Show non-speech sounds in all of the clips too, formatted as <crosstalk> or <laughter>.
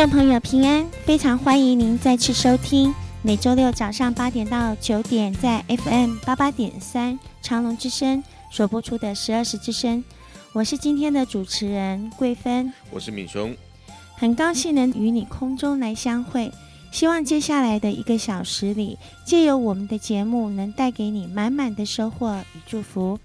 众朋友平安，非常欢迎您再次收听每周六早上八点到九点在 FM 八八点三长隆之声所播出的十二时之声。我是今天的主持人桂芬，我是敏雄，很高兴能与你空中来相会。希望接下来的一个小时里，借由我们的节目，能带给你满满的收获与祝福。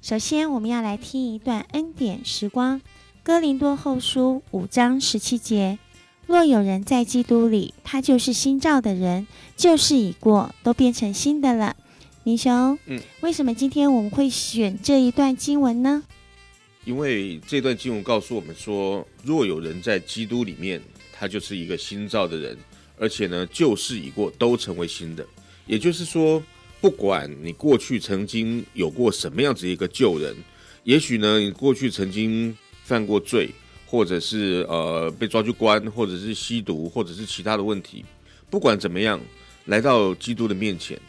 首先，我们要来听一段恩典时光，哥林多后书五章十七节。若有人在基督里，他就是新造的人，旧事已过，都变成新的了。明雄，嗯，为什么今天我们会选这一段经文呢？因为这段经文告诉我们说，若有人在基督里面，他就是一个新造的人，而且呢，旧事已过，都成为新的。也就是说，不管你过去曾经有过什么样子一个旧人，也许呢，你过去曾经犯过罪。或者是呃被抓去关，或者是吸毒，或者是其他的问题，不管怎么样，来到基督的面前，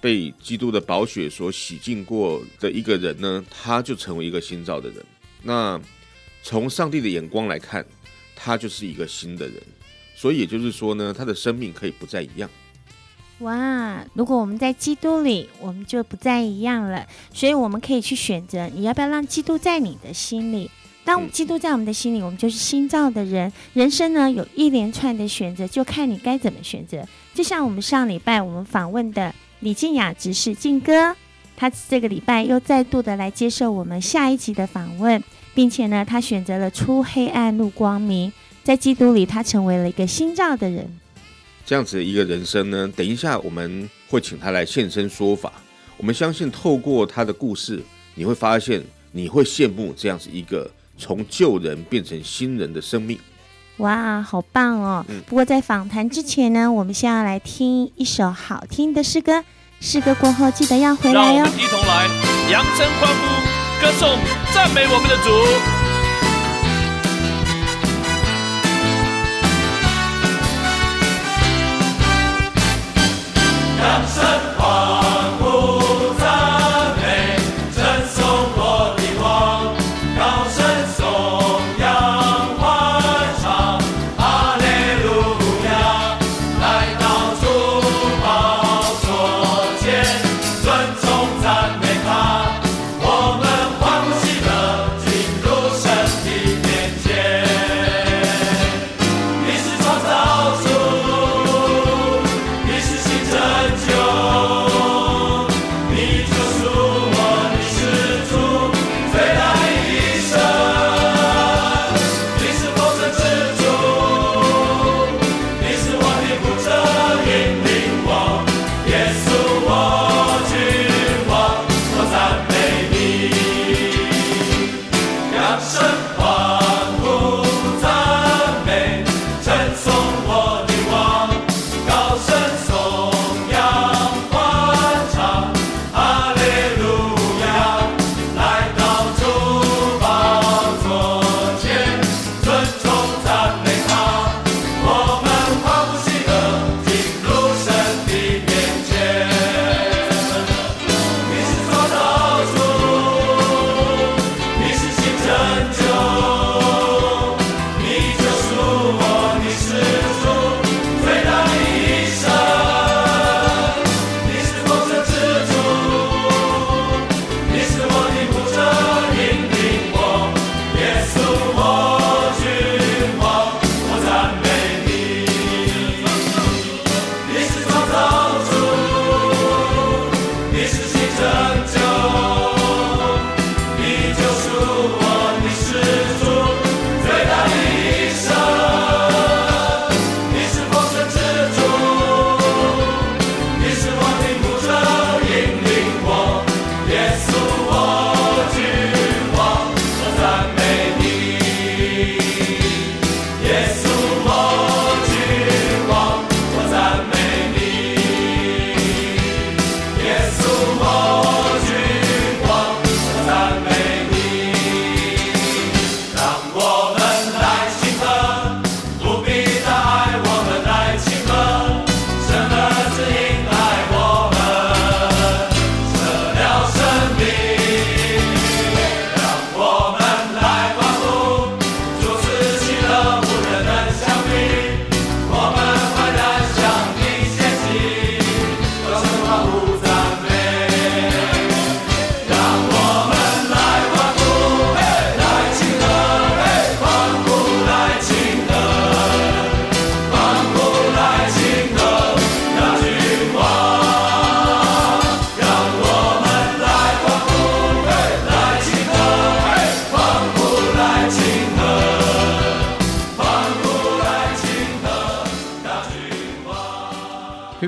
被基督的宝血所洗净过的一个人呢，他就成为一个新造的人。那从上帝的眼光来看，他就是一个新的人。所以也就是说呢，他的生命可以不再一样。哇，如果我们在基督里，我们就不再一样了。所以我们可以去选择，你要不要让基督在你的心里？当基督在我们的心里，我们就是新造的人。人生呢，有一连串的选择，就看你该怎么选择。就像我们上礼拜我们访问的李静雅执事静哥，他这个礼拜又再度的来接受我们下一集的访问，并且呢，他选择了出黑暗入光明，在基督里他成为了一个新造的人。这样子的一个人生呢，等一下我们会请他来现身说法。我们相信透过他的故事，你会发现你会羡慕这样子一个。从旧人变成新人的生命，哇，好棒哦！不过在访谈之前呢，我们先要来听一首好听的诗歌。诗歌过后记得要回来哟。让我们一同来扬声欢呼，歌颂赞美我们的主，扬声欢。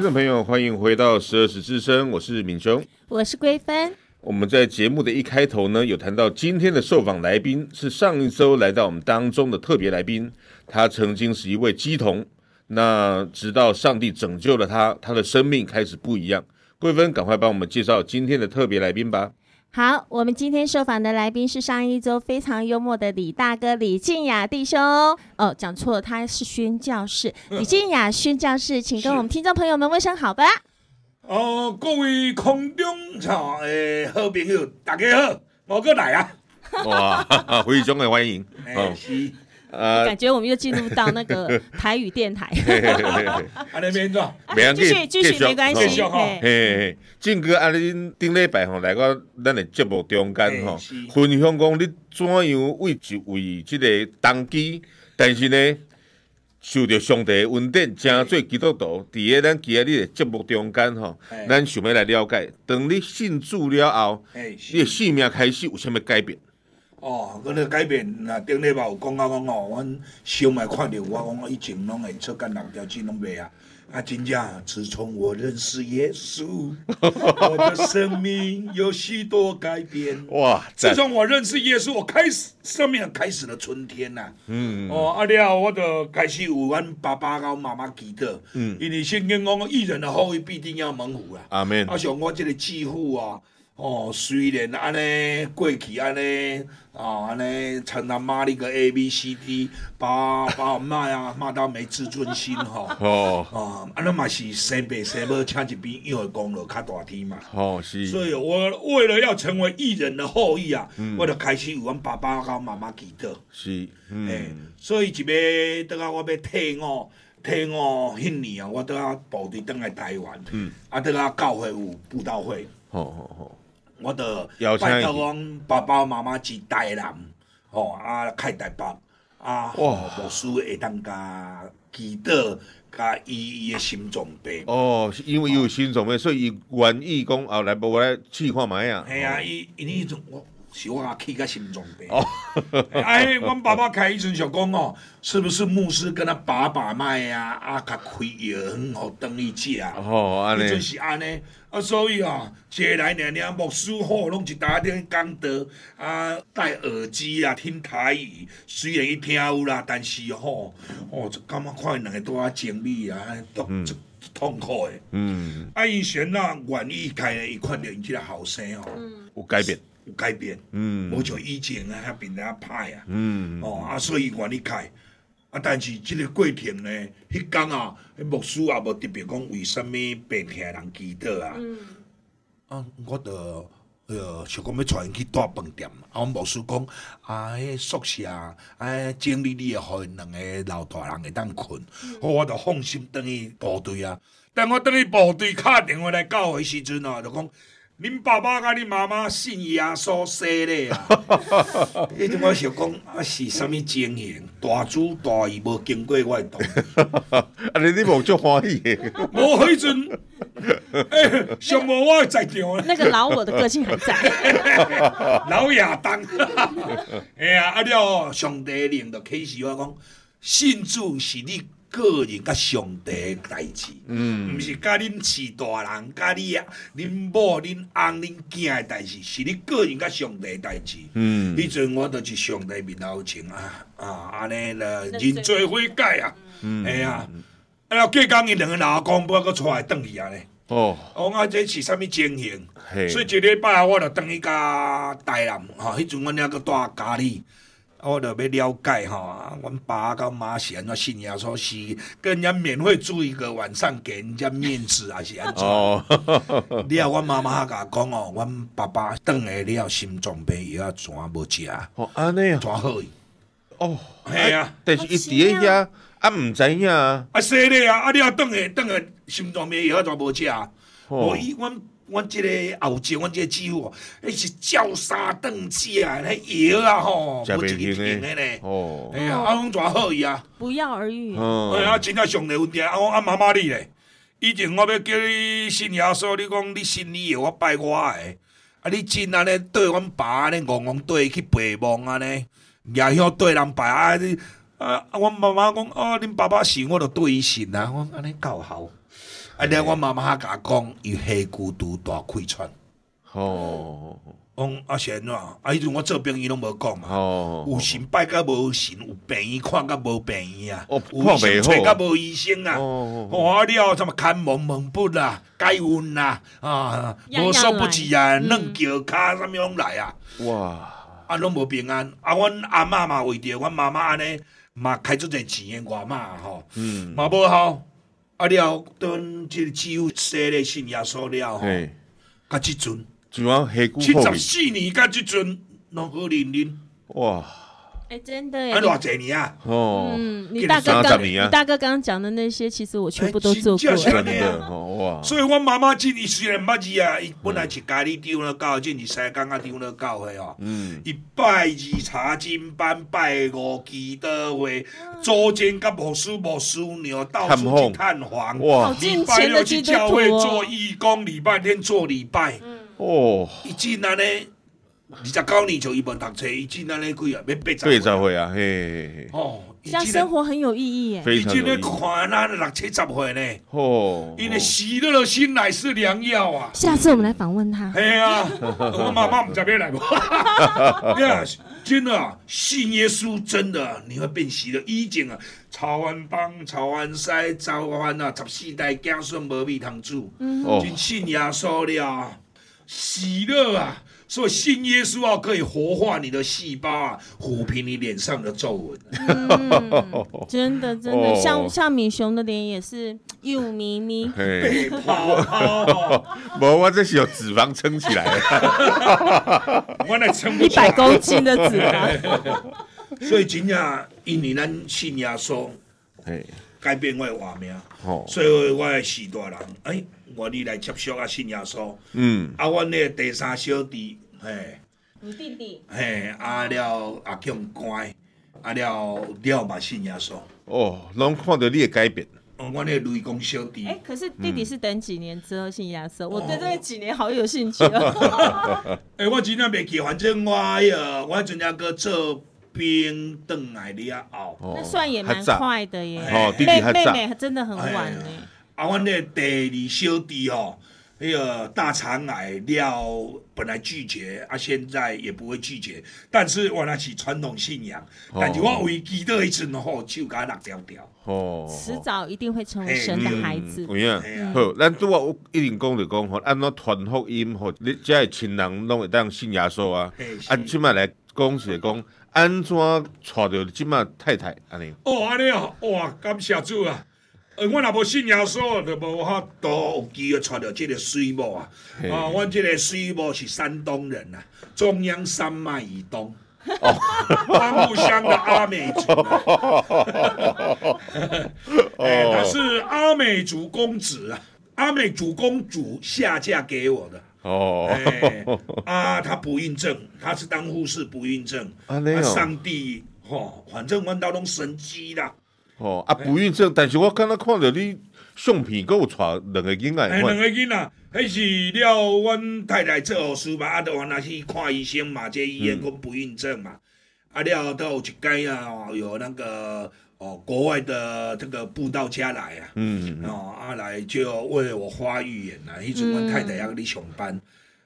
众朋友，欢迎回到十二时之声，我是敏雄，我是桂芬。我们在节目的一开头呢，有谈到今天的受访来宾是上一周来到我们当中的特别来宾，他曾经是一位鸡童，那直到上帝拯救了他，他的生命开始不一样。桂芬，赶快帮我们介绍今天的特别来宾吧。好，我们今天受访的来宾是上一周非常幽默的李大哥李静雅弟兄。哦，讲错了，他是宣教士。李静雅宣教士，请跟我们听众朋友们问声好吧。哦，各位空中场的好朋友，大家好，我哥来啊。哇，<laughs> 非常的欢迎。<laughs> 哦，是。呃，感觉我们又进入到那个 <laughs> 台语电台。啊，那边做，继续继续没关系。嘿嘿，静哥，啊，你顶礼拜吼来到咱的节目中间吼，分享讲你怎样为一位这个当机，但是呢，受到上帝恩典，真做基督徒，伫个咱今日的节目中间吼，咱想要来了解，当你信主了后，你的生命开始有啥物改变？哦，嗰个改变，那顶礼拜有讲啊讲哦，阮想来看到我讲，我以前拢会出干两条筋拢袂啊，啊真正，自从我认识耶稣，我的生命有许多改变。哇！自从我认识耶稣，我开始生命开始了春天呐。嗯。哦，啊了，我就开始有阮爸爸甲我妈妈祈祷。嗯。因为圣经讲，义人的后裔必定要蒙福啊。阿门。啊像我这个继父啊。哦，虽然安尼过去安尼啊，安尼称他妈那个 A B C D，把把我骂啊骂到没自尊心吼。哦。啊，安尼嘛是生爸生母请一边幼儿功劳较大天嘛。哦，是。所以我为了要成为艺人的后裔啊，嗯、我就开始有阮爸爸甲妈妈祈祷。是。嗯。欸、所以一要等下我要退伍，退伍迄年啊，我都要部队登来台湾。嗯。啊，等下教会有布道会。好好好。我的拜托讲爸爸妈妈是台南，吼啊开台北，啊牧师会当甲祈祷，甲医伊的心脏病。哦，因为伊有心脏病，所以伊愿意讲后来无我来试看觅啊。系啊，伊伊迄种我是我起个心脏病。哦，<laughs> 哎，阮爸爸开医生就讲哦，是不是牧师跟他把把脉啊？啊，甲开药很好等伊食。哦，安尼。就是安尼。啊，所以啊，接来娘娘牧师吼，拢一大点讲道，啊，戴耳机啊，听台语，虽然伊听有啦，但是吼，哦，就感觉看两个都啊，精力啊，都痛苦的。嗯。啊，以前啊，愿意开伊看到伊即个后生哦，有改变，有改变。嗯。无像以前啊，遐变得较歹啊。嗯。哦，啊，所以愿意开。啊！但是即个过程呢，迄天啊，迄牧师也无特别讲为什么病痛人祈祷啊。嗯。啊，我着呃想讲要带因去大饭店，啊，我牧师讲啊，迄宿舍啊，整理你也互因两个老大人会当困，好、我着放心转去部队啊。等我转去部队，敲电话来教会时阵啊，就讲。恁爸爸甲恁妈妈信耶稣说的啊！迄阵我想讲啊，是啥物情形？大主大义无经过我的同意。<laughs> 啊，你你无足欢喜？无迄阵，诶，<laughs> 上无我在场。那个老我的个性还在。<laughs> 老亚当。哎呀，啊了，上帝令着启示我讲，信主是你。个人甲上帝诶代志，嗯，毋是甲恁饲大人、甲你啊、恁某、恁翁、恁囝诶代志，是你个人甲上帝诶代志。嗯，迄阵我著是上帝面头前啊啊，安尼了认罪悔改啊，嗯，哎呀，啊了，过工伊两个老公婆搁出来等伊啊咧。哦，我讲这是啥物情形？所以一礼拜我就等伊甲台南，吼，迄阵阮还搁住家里。我着要了解哈，阮爸甲妈是安怎信耶稣，是跟人家免费住一个晚上，给人家面子，还是安怎？哦，<laughs> 你啊，阮妈妈甲讲哦，阮爸爸转来了心脏病，药仔全无食。哦，安尼啊，全好。哦，系啊，但是伊伫咧遐啊，毋知影啊。啊，说咧啊，啊，你啊，转来转来心脏病药仔全无食。哦，伊阮。阮即个后生，阮即个姊夫，迄是照三顿食，迄药啊吼，无一个停的呢。哦，哎呀，阿公怎好伊啊？不药而愈。哎呀，真正上帝有听。啊，我啊妈妈你咧，以前我要叫你信耶稣，你讲你信你的，我拜我的。啊，你真安尼对阮爸安尼戆戆对去陪梦安尼，也晓对人拜啊？啊，阮妈妈讲，哦，恁爸爸信，我着对伊信啊。我安尼够好。啊，了我妈妈甲讲，伊下骨肚大气喘。哦，讲阿贤啊，啊，迄阵我做兵医拢无讲嘛。哦，有神拜甲无神，有病医看甲无病医啊。哦有医生找甲无医生啊。哦，我了，什么看蒙蒙不啦，解郁啦，啊，无所不至啊，软脚骹什么拢来啊。哇，啊，拢无平安。啊，阮阿嬷嘛为着阮妈妈安尼，嘛开足侪钱的外妈吼，嗯，嘛无效。啊了，等即个只有说咧信耶稣了吼，嘿，甲即阵就讲下骨七十，四年，甲即阵拢好认认，哇，哎，真的耶啊，偌济年啊，哦，嗯，你给大你哥刚你大哥刚刚讲的那些，其实我全部都做过。哇，所以我妈妈今伊虽然捌字啊，伊本来是家里丢了教，今是西港啊丢了教会哦。嗯，伊拜二查经班，拜五祈祷会，周间甲牧师牧师娘到处去探访。哇。礼拜六去教会徒做哦。义工，礼拜天做礼拜。哦，伊真安尼，二十九年就伊无读册，伊真安尼几啊，要八十对才会啊，嘿嘿嘿，哦，伊这样生活很有意义耶。伊真咧看咱六七十岁呢，哦，因为喜乐的心乃是良药啊。下次我们来访问他。嘿啊，<laughs> 我妈妈唔知要来无？<laughs> 呀，真的啊，信耶稣真的你会变喜乐。以前啊，曹安邦、曹安西、曹安啊，十四代子孙无米通煮，哦，真信耶稣了，喜乐啊！所以信耶稣啊，可以活化你的细胞啊，抚平你脸上的皱纹。嗯，真的真的，哦。像像米熊的脸也是又咪咪。嘿，被泡。泡，无，我这是有脂肪撑起来。的，一百公斤的脂肪，<laughs> 所以真正因为咱信耶稣，嘿，改变我的画面。哦，所以我的四大人，哎，我你来接受啊，信耶稣。嗯，啊，阮那个第三小弟，嘿，你弟弟。嘿，啊了阿强乖，啊了了嘛信耶稣。哦，拢看到你的改变，哦，阮那雷公小弟。哎，，可是弟弟是等几年之后信亚瑟，我对这个几年好有兴趣哦。<laughs> 哎，我真正袂记，反正我迄个，我阵正哥做兵转来了后，哦那算也蛮快的耶。哦弟弟妹妹真的很晚呢。啊，阮那个第二小弟吼，迄个大肠癌了，本来拒绝，啊，现在也不会拒绝，但是我那是传统信仰，但是我为祈祷一阵吼，手甲落掉掉。哦，迟早一定会成为神的孩子有。影嘿啊好，咱拄啊有一定讲着讲吼，安怎传福音吼，你遮的亲人拢会当信耶稣啊啊，即摆来讲是讲安怎娶着即摆太太安尼？哦，安尼哦，哇，感谢主啊！呃，我若无信耶稣，就无法度有机会娶到这个水母啊！嘿啊，阮这个水母是山东人啊，中央山脉以东。哦花木乡的阿美族、啊，<laughs> 哎，他是阿美族公子啊，阿美族公主下嫁给我的。哦，哎，啊，他不孕症，他是当护士不孕症。安尼哦上帝，吼、反正阮兜拢神机啦。哦，啊不孕症，但是我刚才看到你相片，佫有带两个囡仔哎，两个囡仔，迄是了，阮太太做护士嘛，啊，就原来去看医生嘛，这医院讲不孕症嘛，啊了，都有一间啊，有那个哦，国外的这个布道家来啊，嗯，哦，啊来就为我发预言啊，迄阵阮太太要你上班，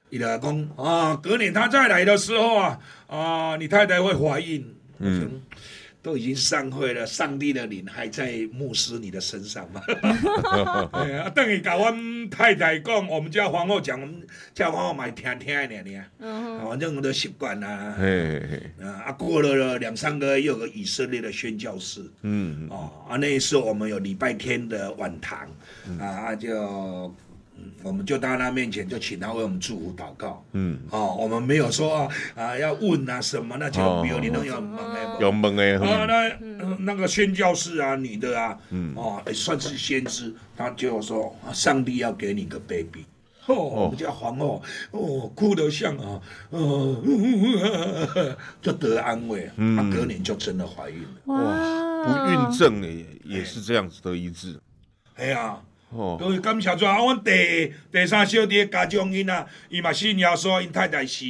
伊就讲啊，隔年他再来的时候啊，啊，你太太会怀孕，嗯。都已经散会了，上帝的灵还在牧师你的身上吗？<laughs> 哎呀，等于甲阮太太讲，我们家皇后讲，我们家皇后嘛听听的呢，呢，嗯反正我都习惯啦。啊，啊过了两三个月，又有个以色列的宣教士，嗯，哦，啊，那时候我们有礼拜天的晚堂，啊，啊就。我们就到他面前，就请他为我们祝福祷告。嗯，哦，我们没有说啊，啊要问啊什么，那就比如你都有问的。有问的，啊，嗯那、呃那个宣教士啊，女的啊，嗯，哦，欸算是先知，他就说，啊上帝要给你个 baby。哦，我们家皇后，哦，哭得像啊，呃，<laughs> 就得安慰，嗯，啊，隔年就真的怀孕了。哇，不孕症也也是这样子的医治，哎呀，哦，各位感谢主啊！阮第第三小弟的家长因啊，伊嘛信耶稣，因太太是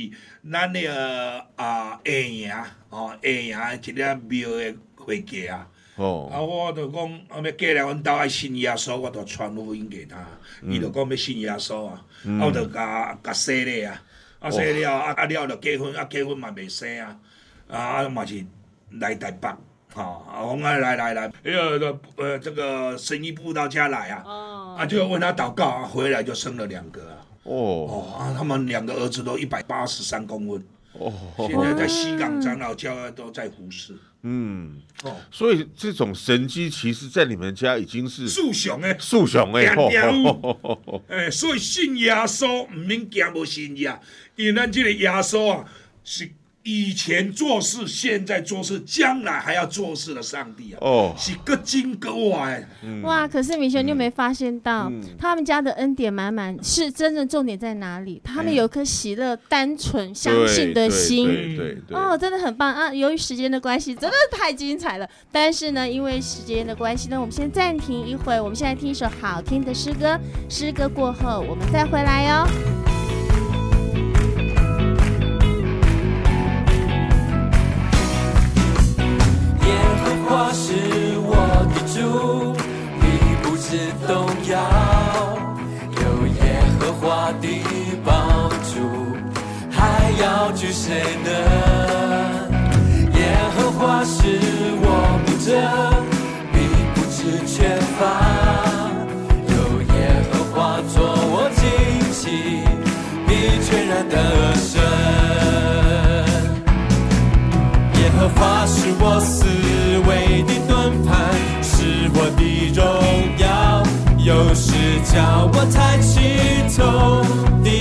咱那个啊下营哦，下营一个庙的会计啊。哦，啊，我就讲啊，要过来阮兜爱信耶稣，我就传福音给他，伊、嗯、就讲要信耶稣啊，嗯、啊，我就甲甲洗咧啊，啊洗了啊啊了就结婚，啊结婚嘛未生啊，啊嘛是来台北，啊我讲来来来，迄个呃这个生意部到家来啊，哦、啊就问他祷告，啊回来就生了两个啊，哦，哦啊他们两个儿子都一百八十三公分。哦，现在在西港长老教会都在服侍。嗯，哦，所以这种神迹其实，在你们家已经是树熊诶，树熊诶，哎，所以信耶稣唔免惊无信耶，因为咱这个耶稣啊是。以前做事，现在做事，将来还要做事的上帝啊！哦，是个金个哇！哇！可是米修，你有没有发现到，嗯、他们家的恩典满满，是真正重点在哪里？他们有颗喜乐、单纯、相信的心。对对对。哦，真的很棒啊！由于时间的关系，真的太精彩了。但是呢，因为时间的关系呢，我们先暂停一会，我们现在听一首好听的诗歌。诗歌过后，我们再回来哟。是耶和华是我思维的盾牌，是我的荣耀，有时叫我抬起头定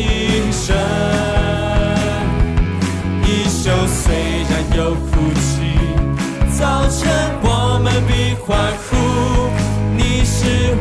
神。一宿虽然有哭泣，早晨我们必欢呼。你是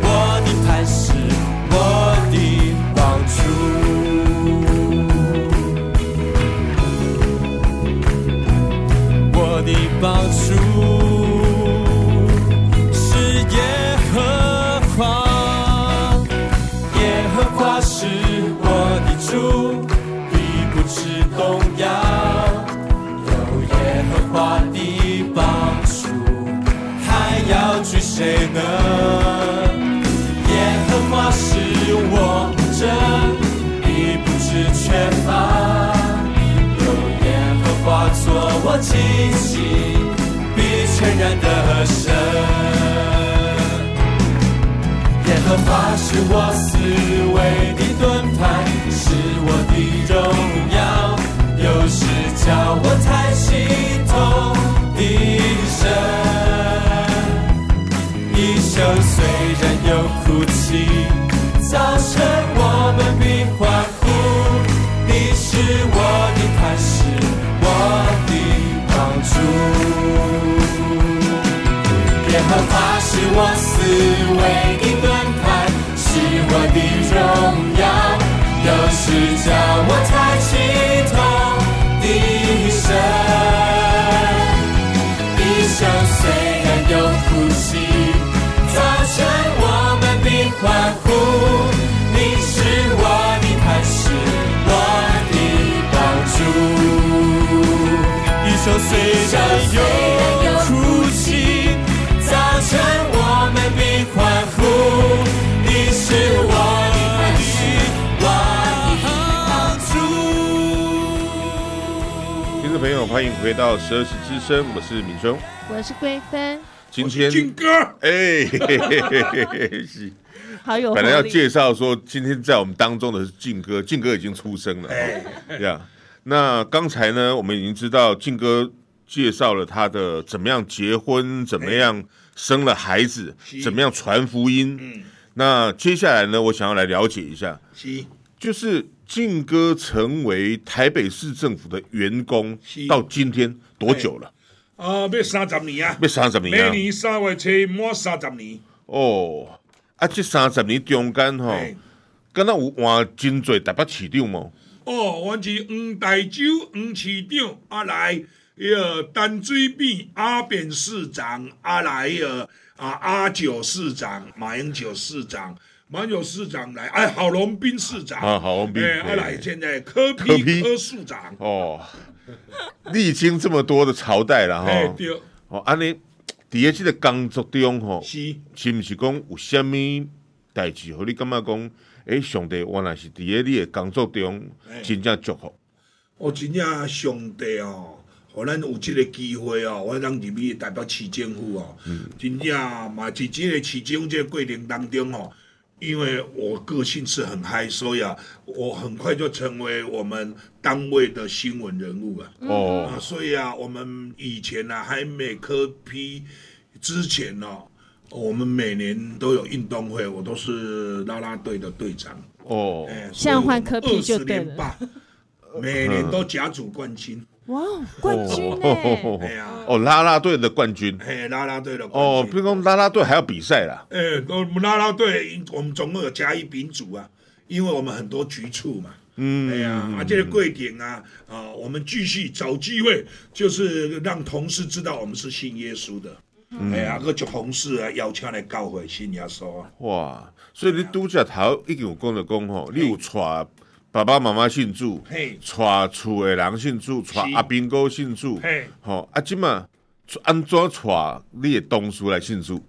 和华作我气息，必全然得胜。耶和华是我四维的盾牌，是我的晨我们必欢呼，你是我。听众朋友，欢迎回到十二时之声，我是敏兄，我是桂芬。今天俊哥，哎，是，好有。本来要介绍说，今天在我们当中的是靖哥，靖哥已经出生了，这样。那刚才呢，我们已经知道靖哥介绍了他的怎么样结婚，怎么样生了孩子，怎么样传福音。嗯。那接下来呢，我想要来了解一下，就是靖哥成为台北市政府的员工到今天多久了？啊，要三十年啊！要三十年啊！每年三月初满三十年。哦，啊，这三十年中间吼，敢若有换真济台北市长吗？哦，阮是黄大州黄市长，啊来，迄个淡水边阿扁市长，阿来，迄个啊阿九市长，马英九市长，马英九市长来，哎，郝龙斌市长，啊，郝龙斌，哎，啊来，现在柯批柯市长，哦。历经这么多的朝代了哈，哦，安尼伫咧即个工作中吼，是。是毋是讲有啥物代志，互你感觉讲，诶，上帝原来是伫咧你的工作中真正祝福。哦，真正上帝哦，互咱有即个机会哦，我当入去代表市政府哦，嗯、真正嘛，伫即个市政府即个过程当中哦。因为我个性是很嗨，所以啊，我很快就成为我们单位的新闻人物啊。哦、啊，所以啊，我们以前呢、啊，还没科批之前呢、啊，我们每年都有运动会，我都是啦啦队的队长。哦，哎，现在换科批就对了。每年都甲组冠军。哇，冠军呢？哎呀，哦，啦啦队的冠军，哎，啦啦队的冠军。哦，比如讲啦啦队还要比赛啦。哎，我们啦啦队，我们总共有甲乙丙组啊，因为我们很多局处嘛。嗯，哎呀，啊，这个贵点啊，啊，我们继续找机会，就是让同事知道我们是信耶稣的。哎呀，个就同事啊，邀请来教会信耶稣啊。哇，所以你拄只头已经有讲了讲吼，你有带。爸爸妈妈信主，带厝的人信主，带阿兵哥信主，吼啊，即嘛安怎带你的同事来信主？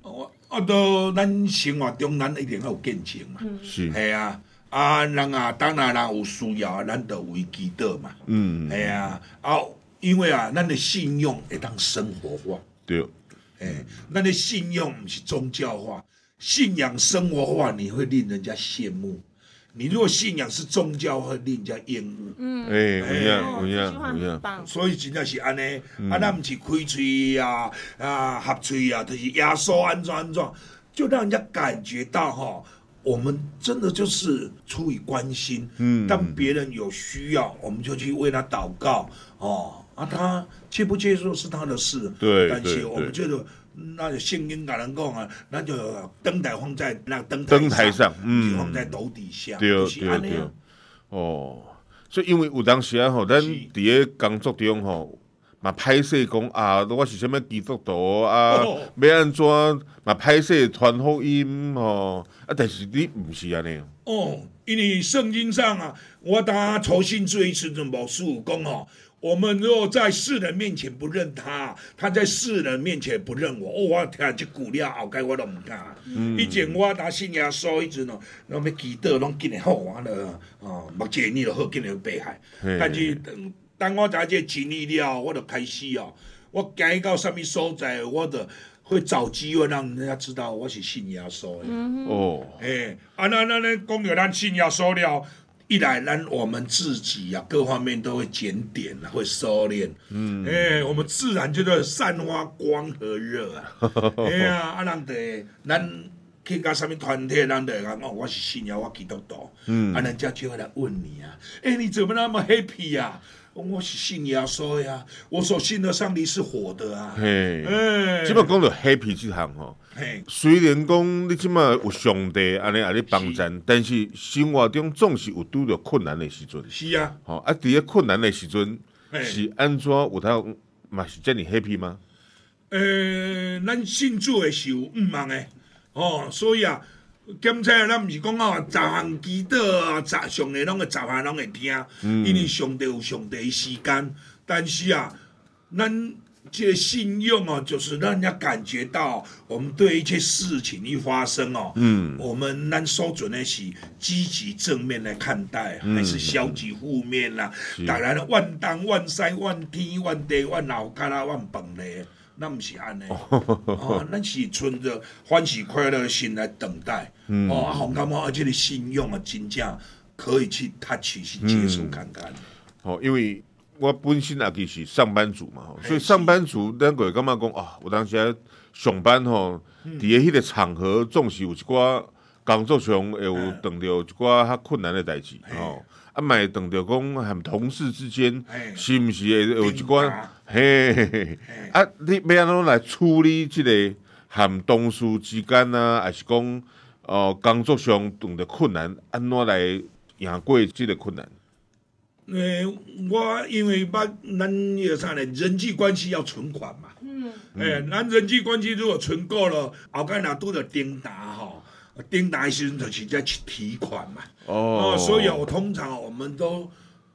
啊，都咱生活中咱一定要有见证嘛，是，系啊，啊人啊，当然人有需要，咱就为祈祷嘛，嗯，系啊，啊，因为啊，咱的信用会当生活化，对，诶，咱的信用唔是宗教化，信仰生活化，你会令人家羡慕。你如果信仰是宗教，会令人家厌恶。嗯，哎，不一样，不一样，不一样。所以真正是安尼，啊，咱唔是开嘴呀，啊，合嘴呀，就是耶稣安怎安怎，就让人家感觉到哈，我们真的就是出于关心。嗯，当别人有需要，我们就去为他祷告。哦，啊，他接不接受是他的事。对，但是我们觉得。那就圣经甲人讲啊，那就灯台放在那灯台灯台上，嗯，放在斗底下，对对对，哦，所以因为有当时啊吼，咱伫咧工作中吼，嘛歹势讲啊，我是啥物基督徒啊，要安怎嘛歹势传福音吼，啊，但是你毋是安尼哦，因为圣经上啊，我当初信主一次就无事讲吼。我们若在世人面前不认他，他在世人面前不认我。哦，我听这句了后，该我都唔敢。以前我打信耶稣，一直喏，那么祈祷拢紧的好完了，哦，目前你都好紧的被害。但是当当我在这经历了，我就开始哦，我行到什么所在，我就会找机会让人家知道我是信耶稣的。哦，哎，啊那那那讲到咱信耶稣了。一来，让我们自己啊，各方面都会检点，会收敛。嗯，哎、欸，我们自然就在散发光和热啊。<laughs> 哎呀，啊，人哋，咱去到什么团体，人哋讲哦，我是信仰，我基督徒。嗯，啊，人家就会来问你啊，哎、欸，你怎么那么 happy 呀？我是信耶稣呀，我所信的上帝是活的啊。嘿，哎，基本讲到 happy 这项吼。嘿，虽然讲你即马有上帝安尼安尼帮咱，但是生活中总是有拄着困难的时阵。是啊，吼啊，伫咧困难的时阵，是安怎有通嘛是遮尔 happy 吗？呃、欸，咱信主的是有毋茫的，哦，所以啊，检查咱毋是讲哦，十项祈祷啊，十上帝拢会十项拢会听，嗯、因为上帝有上帝的时间，但是啊，咱。这个信用哦，就是让人家感觉到我们对一切事情一发生哦，嗯，我们咱收准的是积极正面来看待，嗯、还是消极负面啦、啊？是当然了，万当万塞万天万地万老卡拉万本嘞，那不是安尼哦，那是存着欢喜快乐的心来等待，嗯、哦，红干毛而且你信用啊，真正可以去 touch 去接触看看，哦、嗯，因为。我本身也是上班族嘛，所以上班族咱个感觉讲啊，有当时上班吼，伫咧迄个场合总是有一寡工作上会有遇到一寡较困难的代志吼，啊，嘛会遇到讲和同事之间是毋是会有一寡嘿，嘿，嘿，啊，你要安怎来处理即个和同事之间啊，还是讲哦工作上遇到困难，安怎来赢过即个困难？诶、欸，我因为把咱那个啥呢，人际关系要存款嘛。嗯。诶、欸，咱人际关系如果存够了，后盖若拄着丁达哈，丁达的时阵就是在去提款嘛。哦。哦，所以我通常我们都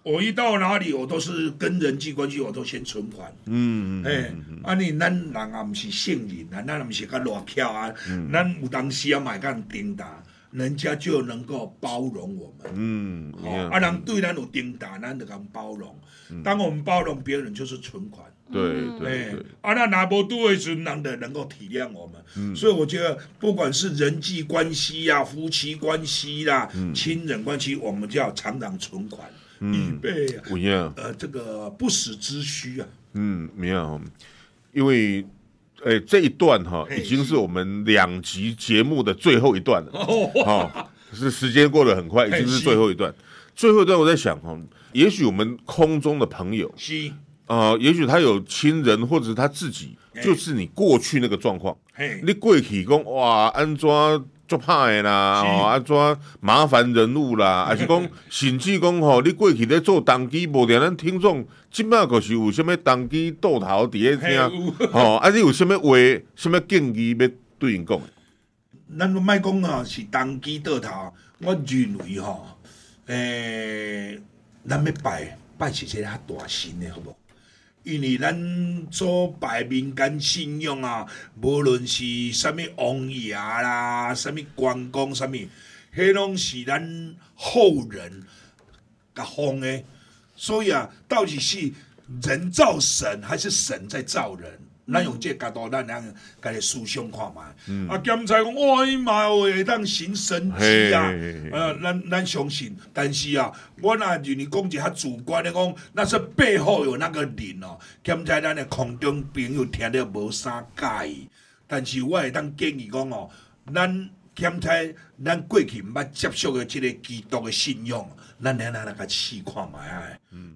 我一到哪里，我都是跟人际关系，我都先存款。嗯哎，啊你咱人啊，不是圣人啊，咱不是较乱跳啊，咱有当时啊，买干丁达，人家就能够包容我们。嗯，哦，啊，人对咱有丁达，咱就敢包容。当我们包容别人，就是存款。对对哎对，，啊，那拿不度的时候，人的能够体谅我们。所以我觉得，不管是人际关系呀、夫妻关系啦、亲人关系，我们就要常常存款，以备有影，呃这个不时之需啊。嗯，没有，因为。哎，这一段哈已经是我们两集节目的最后一段了，哦，是时间过得很快，已经是最后一段。最后一段我在想哈，也许我们空中的朋友，是。啊、呃，也许他有亲人或者是他自己，就是你过去那个状况，嘿。你过去讲哇，安怎做歹的啦，是哦，安怎麻烦人物啦，<laughs> 还是讲甚至讲吼，你过去咧做当机，无定咱听众，即摆可是有啥物当机倒头伫咧听，吼，啊，你有啥物话，啥物建议要对因讲？咱莫讲啊，是当机倒头，我认为吼，诶，咱要拜拜是一个较大神的，好无？因为咱做拜民间信仰啊，无论是啥物王爷啦，啥物关公，啥物，迄拢是咱后人甲封的。所以啊，到底是人造神，还是神在造人？咱用这个角度，咱咱家己思想看觅。啊，检查讲，哇，伊嘛有会当行神迹啊咱咱相信，但是啊，我若认为讲一较主观的讲，那是背后有那个人哦。检查咱的空中朋友听得无啥介意，但是我会当建议讲哦，咱检查咱过去毋捌接触的即个基督的信仰，咱来来来甲试看卖啊！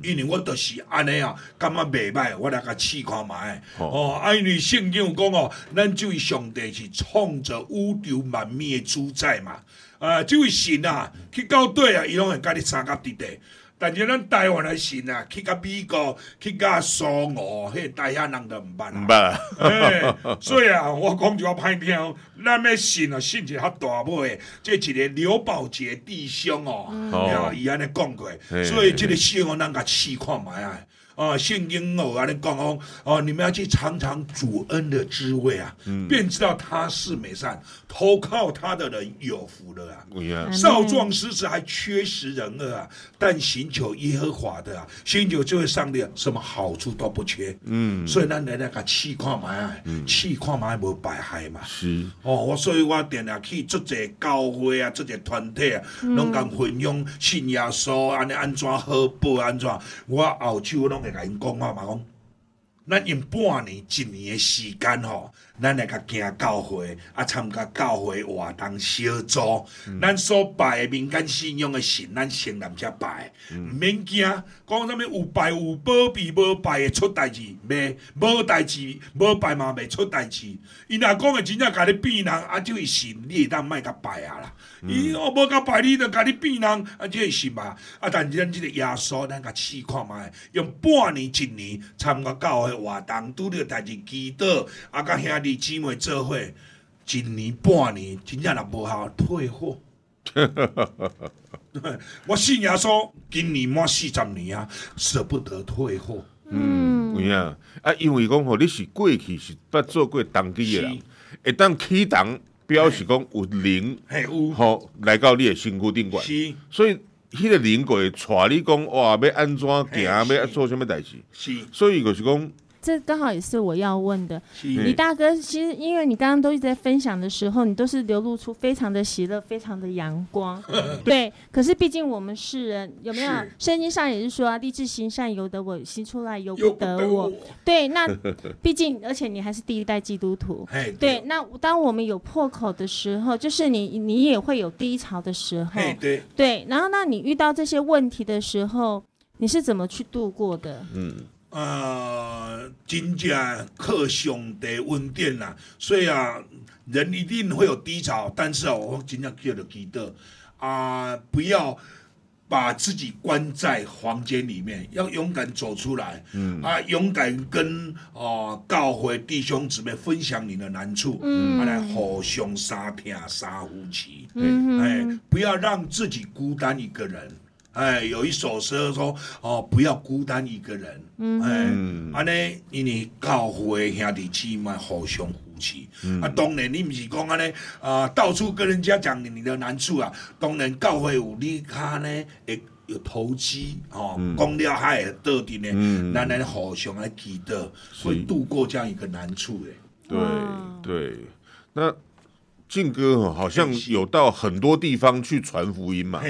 因为我就是安尼啊，感觉袂歹，我来甲试看卖。哦，啊，因为圣经有讲哦，咱这位上帝是创造宇宙万物的主宰嘛。啊，这位神啊，去到底啊，伊拢会甲你参甲伫底。但是咱台湾的神啊，去甲美国，去甲苏俄，迄台下人都毋捌唔啊。捌，欸所以啊，我讲句话歹听哦，咱的信啊，信一个较大尾的，这一个刘宝杰弟兄哦，哦伊安尼讲过，所以即个信哦咱甲试看觅啊。啊，圣经有安尼讲哦，哦，你们要去尝尝主恩的滋味啊，嗯。便知道他是美善，投靠他的人有福了啊。有影，少壮狮子还缺食人饿啊，但寻求耶和华的啊，寻求这位上帝啊，什么好处都不缺。嗯，所以咱来那个试看觅，试看觅无白害嘛。是，哦，我所以我定定去做者教会啊，做者团体啊，拢共分享信耶稣，安尼安怎好不安怎，我后手拢会甲因讲话嘛讲。咱用半年、一年的时间吼，咱来甲行教会，啊参加教会活动小组，咱所拜的民间信仰的神，咱先人才拜，毋免惊，讲啥物有拜有保庇，无拜会出代志，袂无代志，无拜嘛袂出代志。伊若讲的真正甲你变人，啊，即位神你会当莫甲拜啊啦。伊我无甲拜你，就甲你变人，啊，即位神嘛。啊，但是咱即个耶稣，咱甲试看觅，用半年、一年参加教会。活动拄着代志祈祷，啊，甲兄弟姊妹做伙，一年半年，真正若无效退货。<laughs> 我信耶稣，今年满四十年啊，舍不得退货。嗯，有影。啊，因为讲吼，你是过去是捌做过当机的人，会当启动，表示讲有灵，嘿有，吼来到你的身躯顶管，是。所以迄个灵过会带你讲哇，要安怎行，嘿要是做啥物代志，是。所以就是讲，这刚好也是我要问的。是，李大哥，其实因为你刚刚都一直在分享的时候，你都是流露出非常的喜乐，非常的阳光，<laughs> 对。可是毕竟我们世人有没有？是圣经上也是说啊，立志行善由得我，行出来由不得我。对，那 <laughs> 毕竟而且你还是第一代基督徒，嘿对。那当我们有破口的时候，就是你你也会有低潮的时候，对。然后那你遇到这些问题的时候，你是怎么去度过的？嗯，呃，真正靠上帝恩典啦，所以啊，人一定会有低潮，但是啊，我真正叫做祈祷啊，不要把自己关在房间里面，要勇敢走出来，嗯。啊，勇敢跟哦、呃、教会弟兄姊妹分享你的难处，嗯，啊来互相杀听三夫妻，嗯。哎，不要让自己孤单一个人。哎，有一首诗说哦，不要孤单一个人，嗯，哎，安尼因为教会兄弟姊妹互相扶持，嗯、啊，当然你不是讲安尼啊，到处跟人家讲你的难处啊，当然教会有你卡呢，会有投机哦，讲、嗯、了还会得的呢，咱咱互相来记得，会度过这样一个难处的，对对，那。晋哥哈，好像有到很多地方去传福音嘛。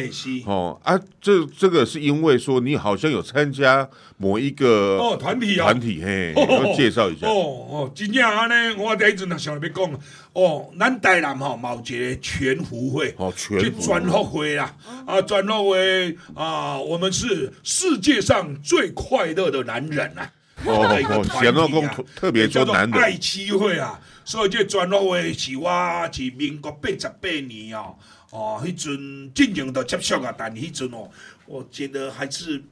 哦啊，这这个是因为说你好像有参加某一个哦团体啊团体嘿，要介绍一下。哦哦，真正安尼，我第一阵啊想要讲哦，咱台南哈某一个全福会哦全全福会啦啊转福会啊，我们是世界上最快乐的男人呐。哦哦，想到讲特别做男人爱妻会啊。所以这全福会是我是民国八十八年哦，哦，迄阵进行都接触啊，但迄阵哦，我觉得还是。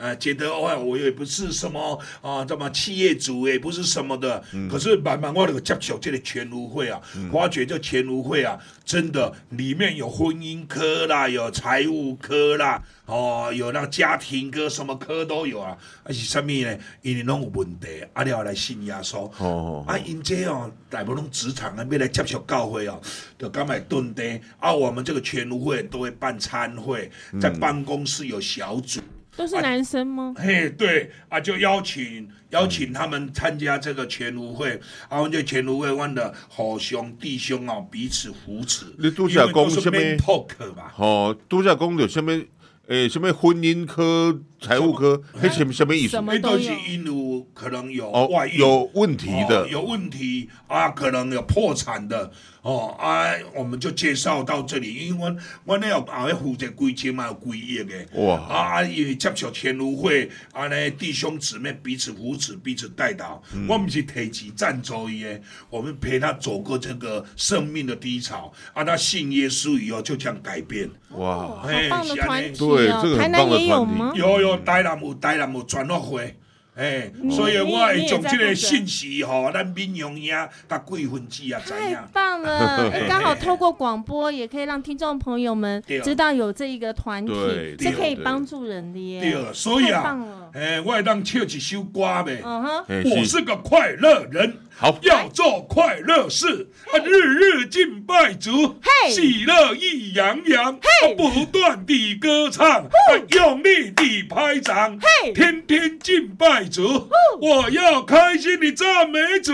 呃，觉得哦，我也不是什么啊，这么企业主也不是什么的，嗯、可是慢慢我那个接触这个全福会啊，嗯、发觉这全福会啊，真的里面有婚姻科啦，有财务科啦，哦，有那个家庭科，什么科都有啊。而且什么呢？因为拢有问题，阿要来信耶稣。哦，啊，因这哦，大部分职场啊，要来接触教会哦，就刚买蹲的。啊，我们这个全福会都会办餐会，在办公室有小组。嗯都是男生吗？啊、嘿，对啊，就邀请邀请他们参加这个全福会，然后就全福会玩的好兄弟兄啊，彼此扶持。你都在讲什么？talk 吧？哦，都在讲有什么？诶，什么婚姻科、财务科，还什么什么意思？那都是因为可能有外遇、有问题的，有问题啊，可能有破产的哦啊，我们就介绍到这里，因为我我那要啊要负责归钱嘛，规业的。哇。啊，因为接受全福会啊，那弟兄姊妹彼此扶持、彼此带导，我们是提起赞助耶，我们陪他走过这个生命的低潮。啊，他信耶稣以后就这样改变。哇，好棒的团体。对，这个很棒的团体。有有，台南有台南有全福会，哎，所以我会从这个信息吼，咱闽南呀，甲贵分子啊，太棒了！<laughs> 刚好透过广播，也可以让听众朋友们知道有这一个团体，是可以帮助人的耶。对，所以啊，哎，我会当唱一首歌呗。嗯哼，我是个快乐人。好，要做快乐事，日日敬拜主，喜乐意洋洋，不断地歌唱，用力地拍掌，天天敬拜主，我要开心地赞美主，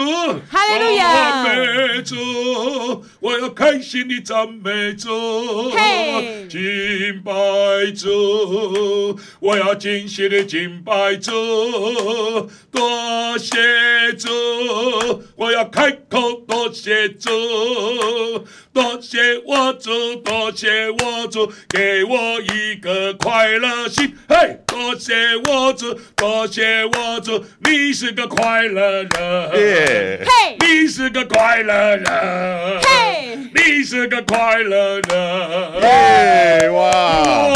赞美主，我要开心地赞美主，敬拜主，我要尽心地敬拜主，多谢主。我要开口多谢主，多谢我主，多谢我主，给我一个快乐心。嘿，多谢我主，多谢我主，你是个快乐人。嘿，你是个快乐人。嘿，你是个快乐人。嘿，哇。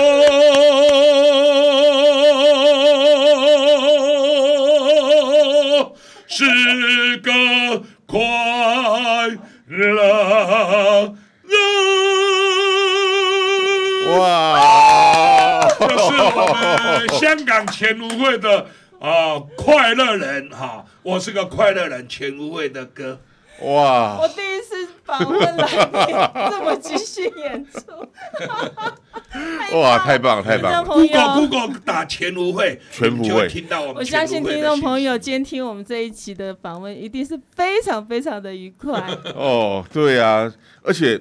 香港全福会的啊，快乐人哈！我是个快乐人，全福会的歌。哇！我第一次访问来这么即兴演出，<laughs> 哇，太棒了，太棒了！Google Google 打全福会，全听到我们。我相信听众朋友今天听我们这一期的访问，一定是非常非常的愉快。<laughs> 哦，对啊，而且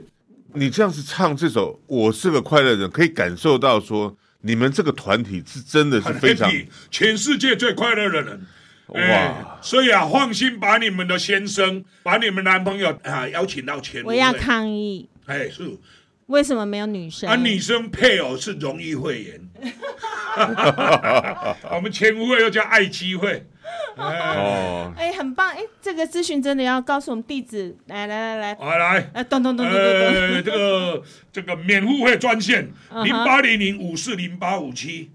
你这样子唱这首《我是个快乐人》，可以感受到说你们这个团体是真的是非常全世界最快乐的人。哇、欸！所以啊，放心把你们的先生、把你们男朋友啊邀请到全福会。我要抗议。哎、欸，是。为什么没有女生？啊，女生配偶是荣誉会员。<laughs> <laughs> 我们前夫会又叫爱妻会。哦。哎，很棒！哎，这个资讯真的要告诉我们地址。来来来来。来来。哎，咚咚咚咚咚咚。这个这个免付费专线零八零零五四零八五七。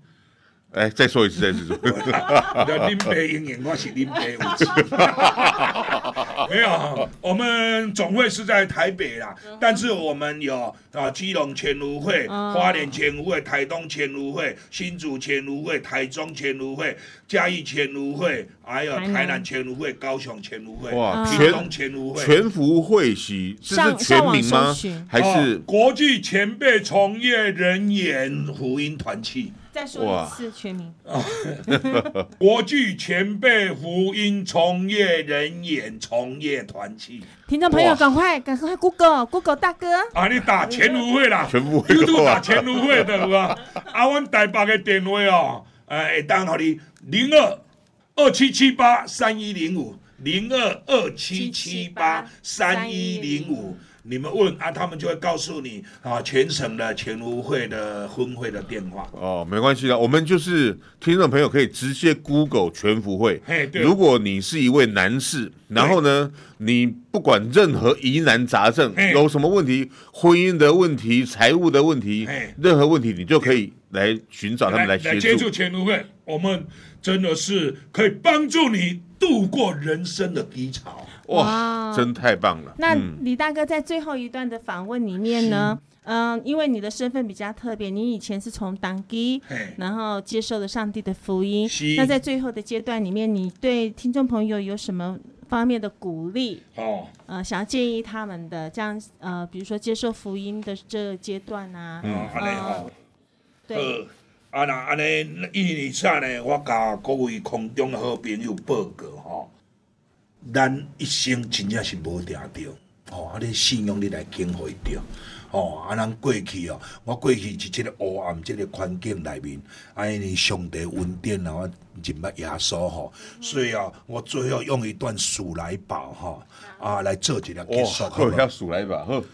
哎，再说一次，<laughs> 再说。林北英演，我是林北武器。<laughs> 没有，我们总会是在台北啦，但是我们有啊，基隆全福会、花莲全福会、台东全福会、新竹全福会、台中全福会、嘉义全福会，还有台南全福会、高雄全福会、哇，屏东全福会。全福会是这是全名吗？还是国际前辈从业人员福音团契？再说一次全名。<laughs> 国际前辈福音从业人员从业团契。听众朋友，赶快赶快 Google Google 大哥。啊，你打 <laughs> 全福会啦，全福会。你都打全福会的，是吧？啊，阮台北的电话哦，呃，当好你零二二七七八三一零五零二二七七八三一零五。你们问啊，他们就会告诉你啊，全省的全福会的婚会的电话。哦，没关系的，我们就是听众朋友可以直接 Google 全福会。嘿，对。如果你是一位男士，然后呢，你不管任何疑难杂症，有什么问题，婚姻的问题、财务的问题，任何问题，你就可以来寻找他们来协助。接触全福会，我们真的是可以帮助你度过人生的低潮。哇，真太棒了！那李大哥在最后一段的访问里面呢，嗯，因为你的身份比较特别，你以前是从当地，然后接受了上帝的福音。那在最后的阶段里面，你对听众朋友有什么方面的鼓励？哦，呃，想要建议他们的，这样呃，比如说接受福音的这个阶段啊，嗯，好，对，啊那安尼，一年下呢，我甲各位空中的好朋友报告吼。咱一生真正是无定着，吼，啊，你信用你来经会着，吼，啊，咱过去哦，我过去是即个黑暗即个环境内面，啊，因为上帝恩典啊，我认捌耶稣吼，所以啊，我最后用一段数来宝吼，啊，来做一个结束。好，要数来宝，好，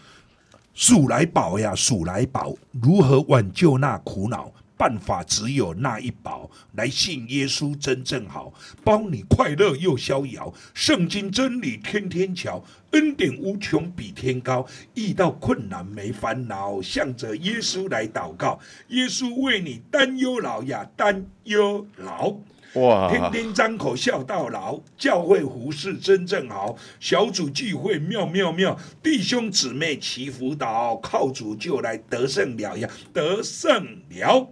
数来宝呀，数来宝，如何挽救那苦恼？办法只有那一宝，来信耶稣真正好，包你快乐又逍遥。圣经真理天天瞧，恩典无穷比天高。遇到困难没烦恼，向着耶稣来祷告，耶稣为你担忧劳呀，担忧劳。哇！天天张口笑到老，教会服侍真正好，小组聚会妙妙妙，弟兄姊妹祈福祷，靠主就来得胜了呀，得胜了。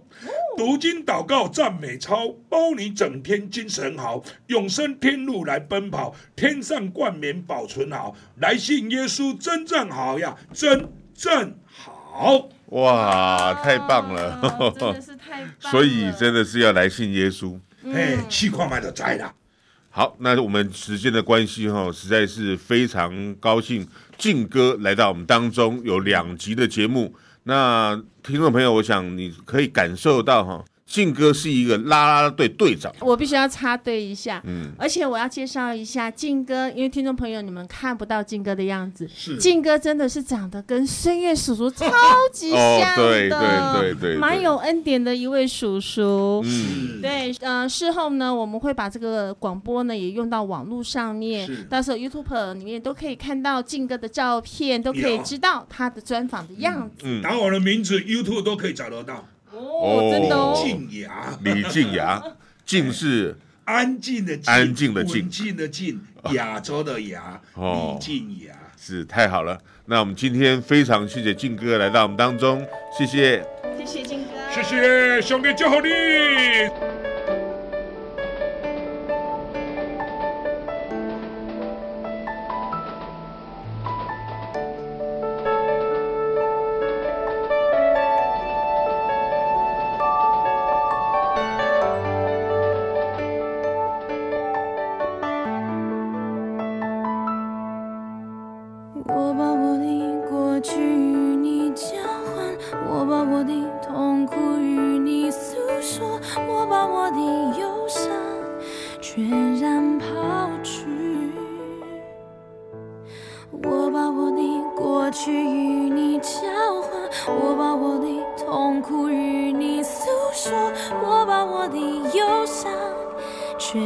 读经祷告赞美操，包你整天精神好，永生天路来奔跑，天上冠冕保存好，来信耶稣真正好呀，真正好。哇，太棒了，啊、真的是太棒了，<laughs> 所以真的是要来信耶稣。哎，气矿买的栽了。好，那我们时间的关系哈，实在是非常高兴，静哥来到我们当中，有两集的节目。那听众朋友，我想你可以感受到哈。晋哥是一个啦啦队队长，我必须要插队一下。嗯，而且我要介绍一下靖哥，因为听众朋友你们看不到靖哥的样子，是。晋哥真的是长得跟孙越叔叔超级像的，对对对对，蛮有恩典的一位叔叔。嗯，对，呃，事后呢，我们会把这个广播呢也用到网络上面，到时候 YouTube 里面都可以看到靖哥的照片，都可以知道他的专访的样子。嗯，打我的名字 YouTube 都可以找得到。哦，真的哦，李静雅，李静雅，静是安静的静，安静的静，稳静的静，亚洲的亚，李静雅。是太好了。那我们今天非常谢谢静哥来到我们当中，谢谢，谢谢静哥，谢谢兄弟，祝好你。我把我的过去与你交换我把我的痛苦与你诉说我把我的忧伤全然抛去。我把我的过去与你交换我把我的痛苦与你诉说我把我的忧伤全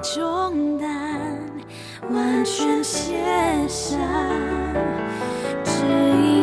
重担。完全卸下，指引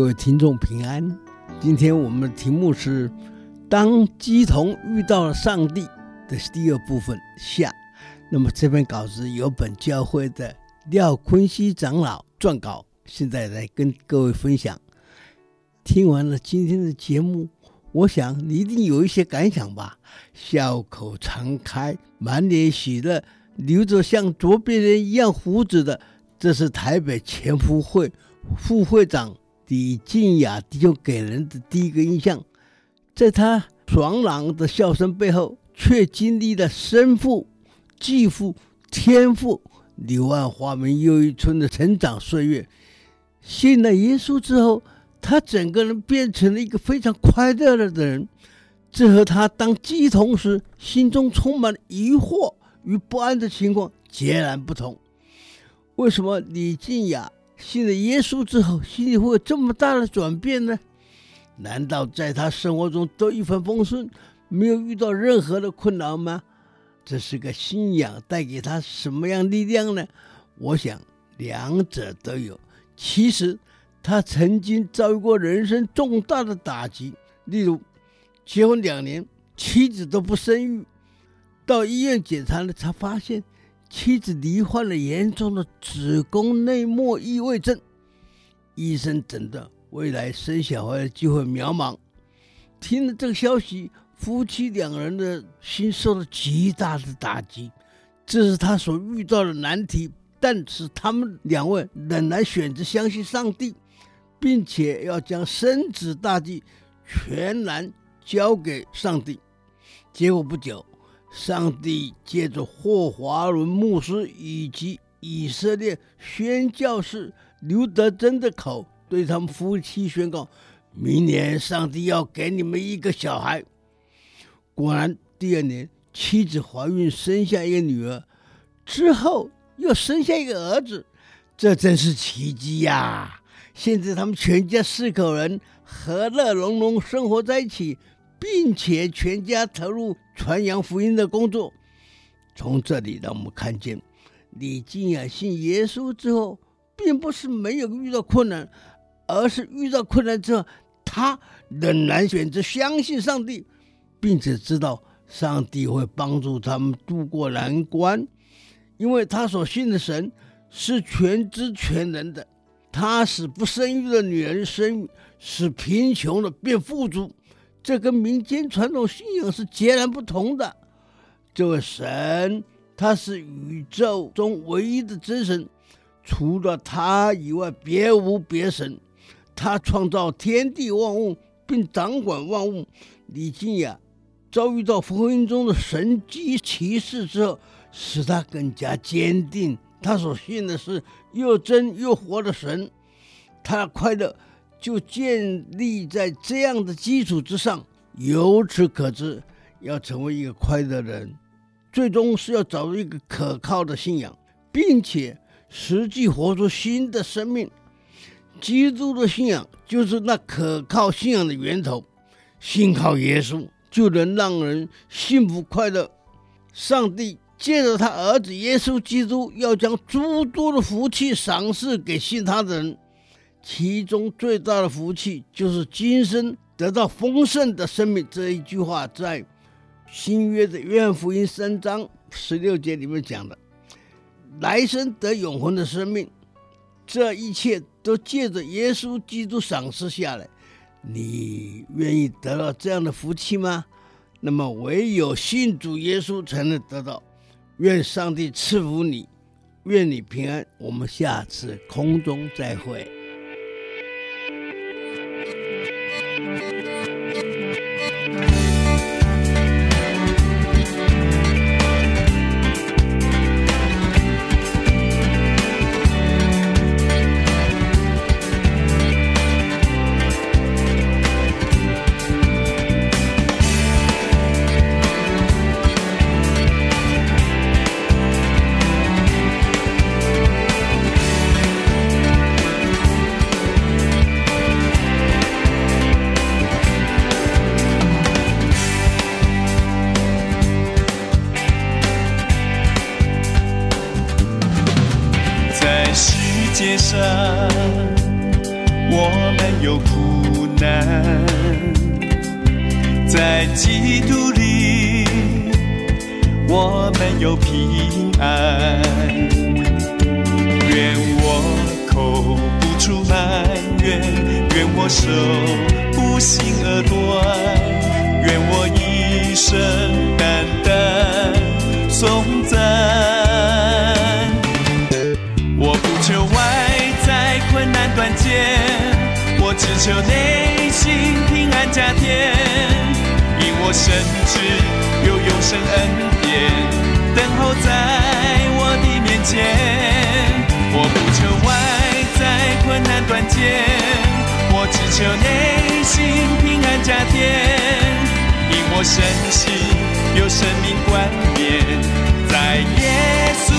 各位听众平安，今天我们的题目是“当鸡童遇到了上帝”的第二部分下。那么这篇稿子由本教会的廖坤熙长老撰稿，现在来跟各位分享。听完了今天的节目，我想你一定有一些感想吧？笑口常开，满脸喜乐，留着像卓别林一样胡子的，这是台北前福会副会长。李静雅就给人的第一个印象，在她爽朗的笑声背后，却经历了生父、继父、天父柳暗花明又一村的成长岁月。信了耶稣之后，他整个人变成了一个非常快乐的人。这和他当乩童时心中充满疑惑与不安的情况截然不同。为什么李静雅？信了耶稣之后，心里会有这么大的转变呢？难道在他生活中都一帆风顺，没有遇到任何的困难吗？这是个信仰带给他什么样力量呢？我想两者都有。其实他曾经遭遇过人生重大的打击，例如结婚两年，妻子都不生育，到医院检查了，才发现。妻子罹患了严重的子宫内膜异位症，医生诊断未来生小孩的机会渺茫。听了这个消息，夫妻两人的心受了极大的打击。这是他所遇到的难题，但是他们两位仍然选择相信上帝，并且要将生子大计全然交给上帝。结果不久，上帝借着霍华伦牧师以及以色列宣教士刘德珍的口，对他们夫妻宣告：明年上帝要给你们一个小孩。果然，第二年妻子怀孕，生下一个女儿，之后又生下一个儿子，这真是奇迹呀！现在他们全家四口人和乐融融生活在一起，并且全家投入传扬福音的工作。从这里让我们看见，李金雅信耶稣之后，并不是没有遇到困难，而是遇到困难之后，他仍然选择相信上帝，并且知道上帝会帮助他们度过难关，因为他所信的神是全知全能的。他使不生育的女人生育，使贫穷的变富足，这跟民间传统信仰是截然不同的。这位神，他是宇宙中唯一的真神，除了他以外别无别神。他创造天地万物，并掌管万物。李金雅遭遇到福音中的神迹奇事之后，使他更加坚定。他所信的是又真又活的神，他的快乐就建立在这样的基础之上。由此可知，要成为一个快乐的人，最终是要找到一个可靠的信仰，并且实际活出新的生命。基督的信仰就是那可靠信仰的源头。信靠耶稣，就能让人幸福快乐。上帝。借着他儿子耶稣基督，要将诸多的福气赏赐给信他的人，其中最大的福气就是今生得到丰盛的生命。这一句话在新约的约翰福音三章十六节里面讲的，来生得永恒的生命，这一切都借着耶稣基督赏赐下来。你愿意得到这样的福气吗？那么唯有信主耶稣才能得到。愿上帝赐福你，愿你平安。我们下次空中再会。有苦难在基督里我们有平安。愿我口不出埋怨愿我手不心而断愿我一生求内心平安加添，因我深知有永生恩典等候在我的面前。我不求外在困难断绝，我只求内心平安加添，因我深信有生命冠冕在耶稣。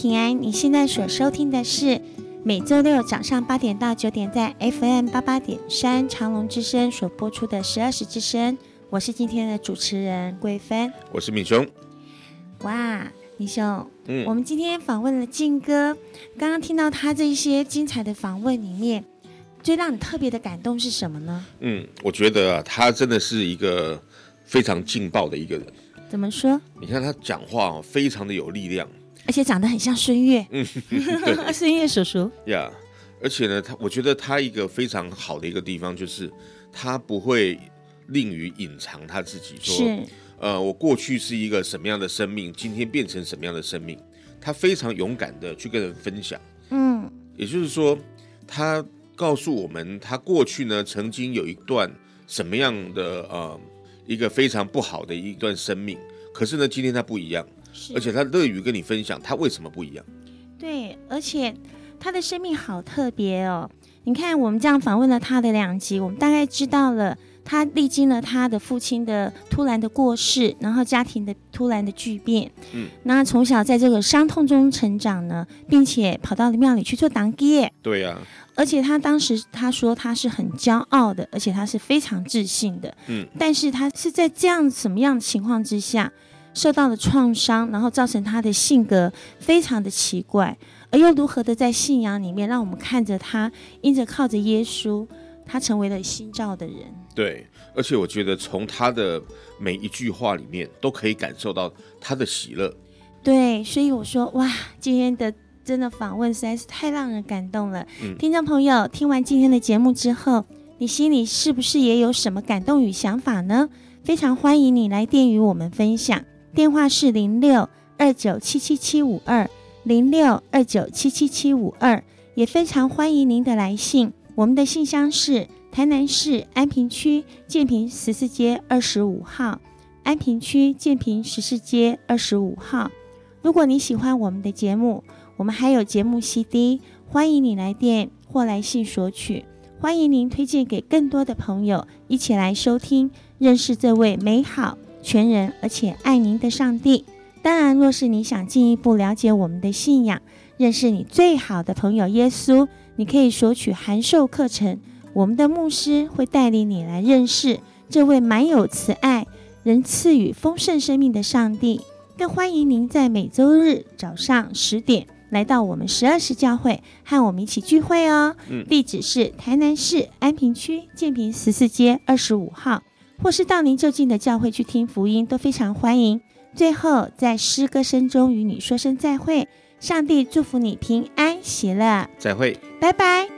平安，你现在所收听的是每周六早上八点到九点在 FM 八八点三长隆之声所播出的十二时之声。我是今天的主持人桂芬，我是敏雄。哇，敏雄，嗯，我们今天访问了靖哥，刚刚听到他这一些精彩的访问里面，最让你特别的感动是什么呢？嗯，我觉得啊，他真的是一个非常劲爆的一个人。怎么说？你看他讲话哦，非常的有力量。而且长得很像孙悦，嗯，<laughs> 孙悦叔叔呀。Yeah, 而且呢，他我觉得他一个非常好的一个地方就是，他不会吝于隐藏他自己说，说呃，我过去是一个什么样的生命，今天变成什么样的生命。他非常勇敢的去跟人分享，嗯，也就是说，他告诉我们，他过去呢曾经有一段什么样的呃一个非常不好的一段生命，可是呢，今天他不一样。而且他乐于跟你分享他为什么不一样。对，而且他的生命好特别哦。你看，我们这样访问了他的两集，我们大概知道了他历经了他的父亲的突然的过世，然后家庭的突然的巨变。嗯，那从小在这个伤痛中成长呢，并且跑到了庙里去做当爹。对呀、啊。而且他当时他说他是很骄傲的，而且他是非常自信的。嗯。但是他是在这样什么样的情况之下？受到了创伤，然后造成他的性格非常的奇怪，而又如何的在信仰里面，让我们看着他，因着靠着耶稣，他成为了新造的人。对，而且我觉得从他的每一句话里面，都可以感受到他的喜乐。对，所以我说，哇，今天的真的访问实在是太让人感动了。嗯，听众朋友，听完今天的节目之后，你心里是不是也有什么感动与想法呢？非常欢迎你来电与我们分享。电话是零六二九七七七五二零六二九七七七五二，也非常欢迎您的来信。我们的信箱是台南市安平区建平十四街二十五号，安平区建平十四街二十五号。如果你喜欢我们的节目，我们还有节目 CD，欢迎你来电或来信索取。欢迎您推荐给更多的朋友一起来收听，认识这位美好。全人而且爱您的上帝。当然，若是你想进一步了解我们的信仰，认识你最好的朋友耶稣，你可以索取函授课程。我们的牧师会带领你来认识这位满有慈爱、能赐予丰盛生命的上帝。更欢迎您在每周日早上十点来到我们十二时教会，和我们一起聚会哦。嗯，地址是台南市安平区建平十四街二十五号。或是到您就近的教会去听福音，都非常欢迎。最后，在诗歌声中与你说声再会，上帝祝福你平安喜乐，再会，拜拜。